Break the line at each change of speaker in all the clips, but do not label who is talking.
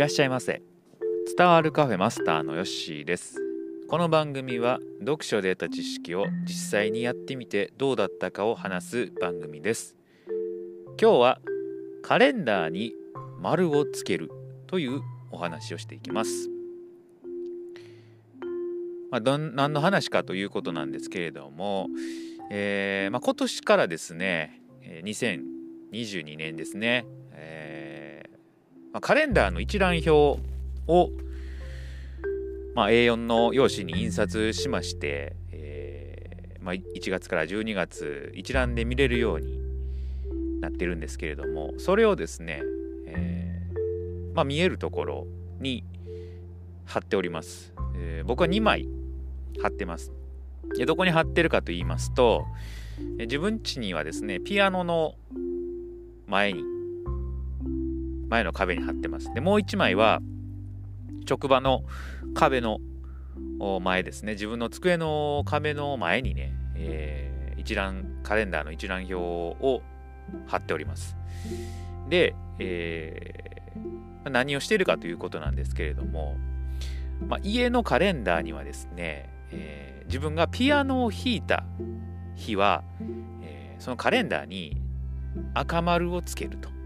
らっしゃいませ。伝わるカフェマスターのヨッシーです。この番組は読書で得た知識を実際にやってみてどうだったかを話す番組です。今日はカレンダーに丸をつけるというお話をしていきます。まあ、どん何の話かということなんですけれども、えーまあ、今年からですね2022年ですね、まあ、カレンダーの一覧表を、まあ、A4 の用紙に印刷しまして、えーまあ、1月から12月一覧で見れるようになってるんですけれどもそれをですね、えーまあ、見えるところに貼っております、えー、僕は2枚貼ってます。でどこに貼ってるかと言いますと、自分家にはですね、ピアノの前に、前の壁に貼ってます。で、もう1枚は、職場の壁の前ですね、自分の机の壁の前にね、えー、一覧、カレンダーの一覧表を貼っております。で、えー、何をしているかということなんですけれども、まあ、家のカレンダーにはですね、えー、自分がピアノを弾いた日は、えー、そのカレンダーに赤丸をつけると。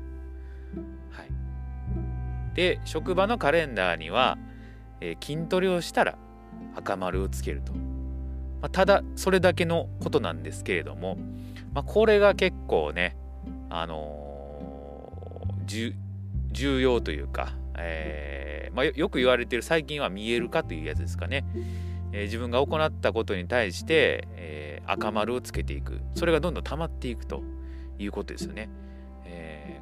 で職場のカレンダーには、えー、筋トレをしたら赤丸をつけると。まあ、ただそれだけのことなんですけれども、まあ、これが結構ね、あのー、重要というか、えーまあ、よく言われてる最近は見えるかというやつですかね。え、自分が行ったことに対して、え、赤丸をつけていくそれがどんどん溜まっていくということですよね、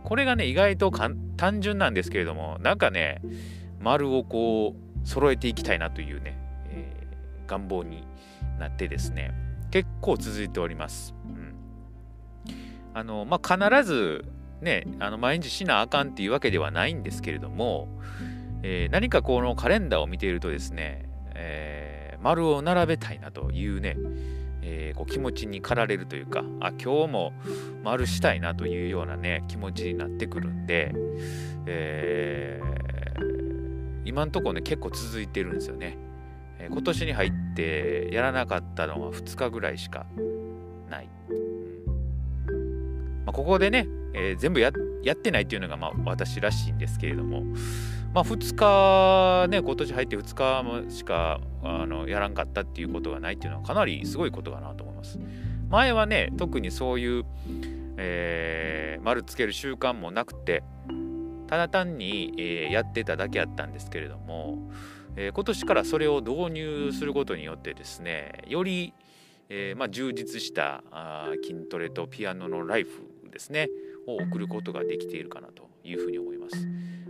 これがね意外と単純なんですけれどもなんかね丸をこう揃えていきたいなというね、え願望になってですね結構続いております、うん、あのまあ必ずねあの毎日しなあかんっていうわけではないんですけれども、え何かこのカレンダーを見ているとですね、えー丸を並べたいなというね、えー、こう気持ちに駆られるというかあ今日も丸したいなというようなね気持ちになってくるんで、えー、今んとこね結構続いてるんですよね、えー、今年に入ってやらなかったのは2日ぐらいしかない、うん。まあ、ここでね、えー、全部やってないっていうのがまあ私らしいんですけれどもまあ、2日ね、今年入って2日しかあのやらんかったっていうことがないっていうのはかなりすごいことかなと思います。前はね、特にそういう、えー、丸つける習慣もなくて、ただ単に、えー、やってただけやったんですけれども、えー、今年からそれを導入することによってですね、より、えーまあ、充実したあ筋トレとピアノのライフですね、を送ることができているかなというふうに思います。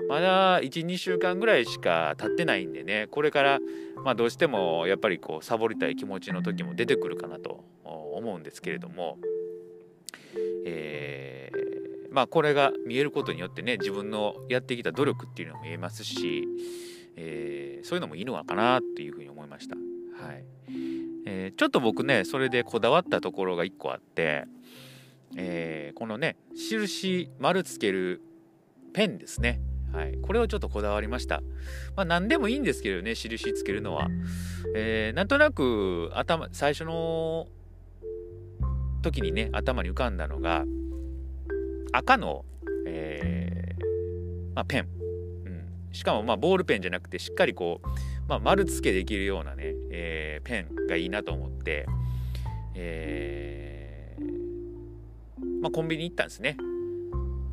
まだ12週間ぐらいしか経ってないんでねこれから、まあ、どうしてもやっぱりこうサボりたい気持ちの時も出てくるかなと思うんですけれども、えー、まあこれが見えることによってね自分のやってきた努力っていうのも見えますし、えー、そういうのもいいのかなっていうふうに思いました。はいえー、ちょっと僕ねそれでこだわったところが1個あって、えー、このね印丸つけるペンですねはい、これをちょっとこだわりました。まあ、何でもいいんですけどね、印つけるのは。えー、なんとなく頭、最初の時にね、頭に浮かんだのが、赤の、えー、まあ、ペン。うん、しかも、ま、ボールペンじゃなくて、しっかりこう、まあ、丸付けできるようなね、え、ペンがいいなと思って、えー、まあ、コンビニ行ったんですね。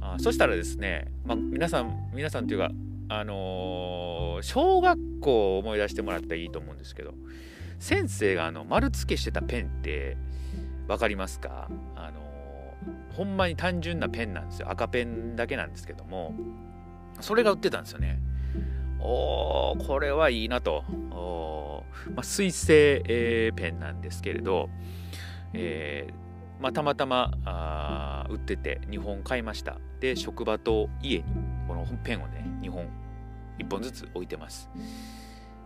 あそしたらですね、まあ、皆さん皆さんというかあのー、小学校を思い出してもらったらいいと思うんですけど先生があの丸付けしてたペンって分かりますか？あのー、ほんまに単純なペンなんですよ。赤ペンだけなんですけどもそれが売ってたんですよね。おーこれはいいなと。まあ、水性、えー、ペンなんですけれど、えーまあ、たまたまあ売ってて2本買いました。で職場と家にこのペンをね2本1本ずつ置いてます。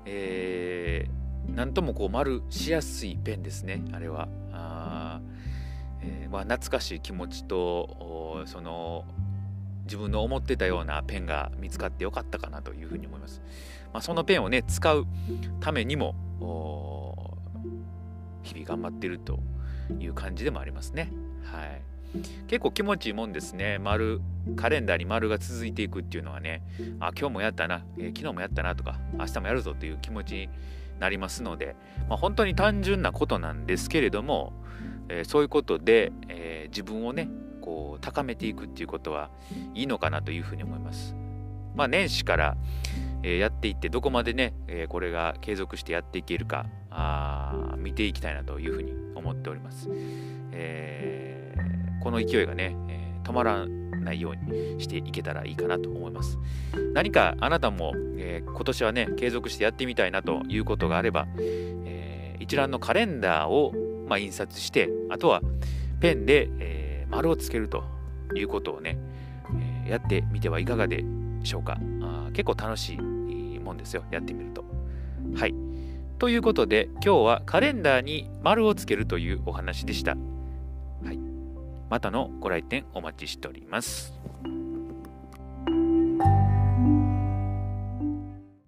えー、なんともこう丸しやすいペンですねあれは。あ、えー、まあ、懐かしい気持ちとその自分の思ってたようなペンが見つかってよかったかなというふうに思います。まあ、そのペンをね使うためにも日々頑張ってるという感じでもありますね。はい。結構気持ちいいもんですね。丸、カレンダーに丸が続いていくっていうのはね、あ、今日もやったな、えー、昨日もやったなとか、明日もやるぞという気持ちになりますので、まあ、本当に単純なことなんですけれども、えー、そういうことで、えー、自分をね、こう高めていくっていうことはいいのかなというふうに思います。まあ、年始から、えやっていってどこまでね、えこれが継続してやっていけるかあ見ていきたいなというふうに思っております。えー、この勢いがね、えー、止まらないようにしていけたらいいかなと思います。何かあなたも、えー、今年はね、継続してやってみたいなということがあれば、え一覧のカレンダーを、まあ、印刷して、あとはペンで、え丸をつけるということをね、えやってみてはいかがでしょうか。あ結構楽しいもんですよ、やってみると。はい。ということで、今日はカレンダーに丸をつけるというお話でした。はい。またのご来店お待ちしております。